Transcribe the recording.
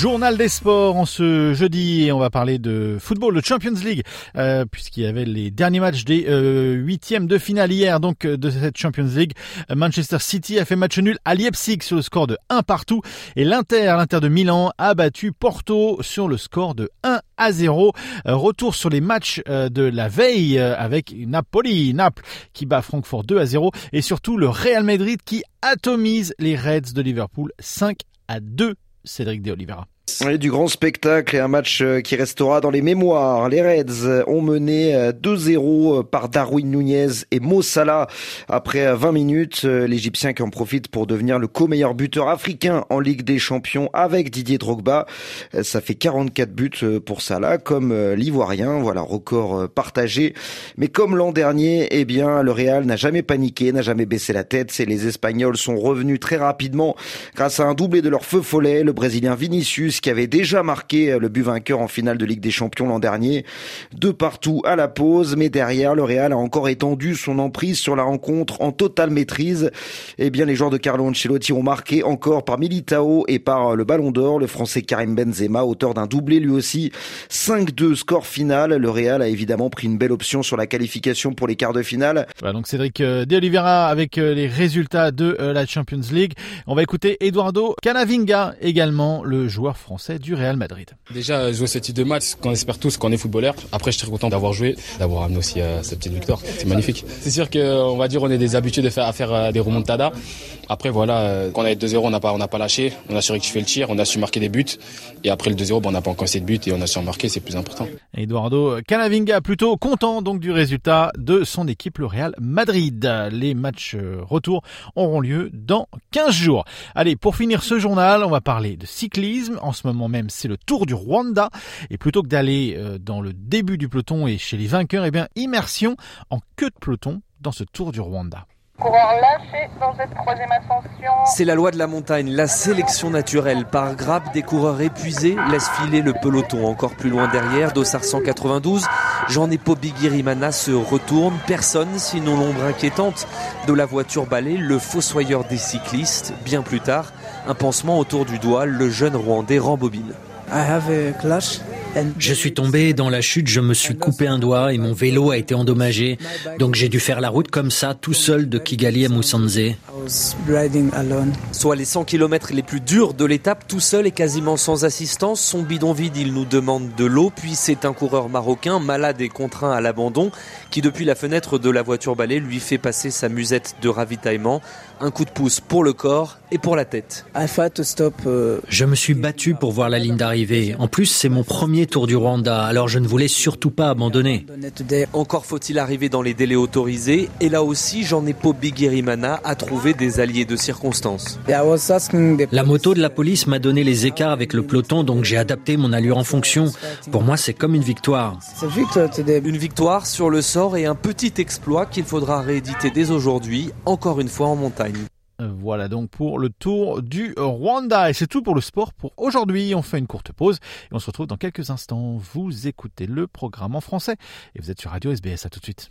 Journal des sports en ce jeudi et on va parler de football, de Champions League, euh, puisqu'il y avait les derniers matchs des euh, huitièmes de finale hier donc euh, de cette Champions League. Manchester City a fait match nul à Leipzig sur le score de 1 partout et l'Inter, l'Inter de Milan a battu Porto sur le score de 1 à 0. retour sur les matchs de la veille avec Napoli, Naples qui bat Francfort 2 à 0 et surtout le Real Madrid qui atomise les Reds de Liverpool 5 à 2 Cédric De Oliveira. Oui, du grand spectacle et un match euh, qui restera dans les mémoires. Les Reds ont mené 2-0 euh, par Darwin Nunez et Mo Salah après 20 minutes. Euh, L'Égyptien qui en profite pour devenir le co-meilleur buteur africain en Ligue des Champions avec Didier Drogba. Ça fait 44 buts pour Salah comme l'Ivoirien. Voilà, record partagé. Mais comme l'an dernier, eh bien, le Real n'a jamais paniqué, n'a jamais baissé la tête. C'est les Espagnols sont revenus très rapidement grâce à un doublé de leur feu follet. Le Brésilien Vinicius qui avait déjà marqué le but vainqueur en finale de Ligue des Champions l'an dernier. De partout à la pause, mais derrière, le Real a encore étendu son emprise sur la rencontre en totale maîtrise. Eh bien, les joueurs de Carlo Ancelotti ont marqué encore par Militao et par le Ballon d'Or, le Français Karim Benzema, auteur d'un doublé lui aussi. 5-2 score final. Le Real a évidemment pris une belle option sur la qualification pour les quarts de finale. Voilà, donc Cédric euh, De Oliveira avec euh, les résultats de euh, la Champions League. On va écouter Eduardo Canavinga également, le joueur français français du Real Madrid. Déjà, jouer ce type de match, qu'on espère tous qu'on est footballeur. Après, je suis très content d'avoir joué, d'avoir amené aussi euh, cette petite victoire. C'est magnifique. C'est sûr qu'on va dire on est des habitués de faire, à faire euh, des remontadas. Après, voilà, euh, quand on a 2-0, on n'a pas, on n'a pas lâché. On a su rectifier le tir, on a su marquer des buts. Et après le 2-0, on n'a pas encore essayé de but et on a su en marquer, c'est plus important. Eduardo Canavinga, plutôt content donc du résultat de son équipe, le Real Madrid. Les matchs retour auront lieu dans 15 jours. Allez, pour finir ce journal, on va parler de cyclisme. En ce moment même, c'est le Tour du Rwanda. Et plutôt que d'aller euh, dans le début du peloton et chez les vainqueurs, eh bien, immersion en queue de peloton dans ce Tour du Rwanda. C'est la loi de la montagne, la sélection naturelle. Par grappe, des coureurs épuisés laissent filer le peloton. Encore plus loin derrière, Dossard 192, Jean Epo Bigirimana se retourne. Personne, sinon l'ombre inquiétante de la voiture balai, le fossoyeur des cyclistes. Bien plus tard, un pansement autour du doigt, le jeune Rwandais rembobine. Je suis tombé dans la chute, je me suis coupé un doigt et mon vélo a été endommagé. Donc j'ai dû faire la route comme ça, tout seul de Kigali à Musanze. Soit les 100 km les plus durs de l'étape, tout seul et quasiment sans assistance. Son bidon vide, il nous demande de l'eau. Puis c'est un coureur marocain, malade et contraint à l'abandon, qui depuis la fenêtre de la voiture balai lui fait passer sa musette de ravitaillement. Un coup de pouce pour le corps et pour la tête. Uh, je me suis battu pour voir la ligne d'arrivée. En plus, c'est mon premier tour du Rwanda, alors je ne voulais surtout pas abandonner. Encore faut-il arriver dans les délais autorisés, et là aussi, Jean Epo Bigirimana a trouvé des alliés de circonstance. La moto de la police m'a donné les écarts avec le peloton, donc j'ai adapté mon allure en fonction. Pour moi, c'est comme une victoire. Une victoire sur le sort et un petit exploit qu'il faudra rééditer dès aujourd'hui, encore une fois en montagne. Voilà donc pour le tour du Rwanda. Et c'est tout pour le sport pour aujourd'hui. On fait une courte pause et on se retrouve dans quelques instants. Vous écoutez le programme en français et vous êtes sur Radio SBS. À tout de suite.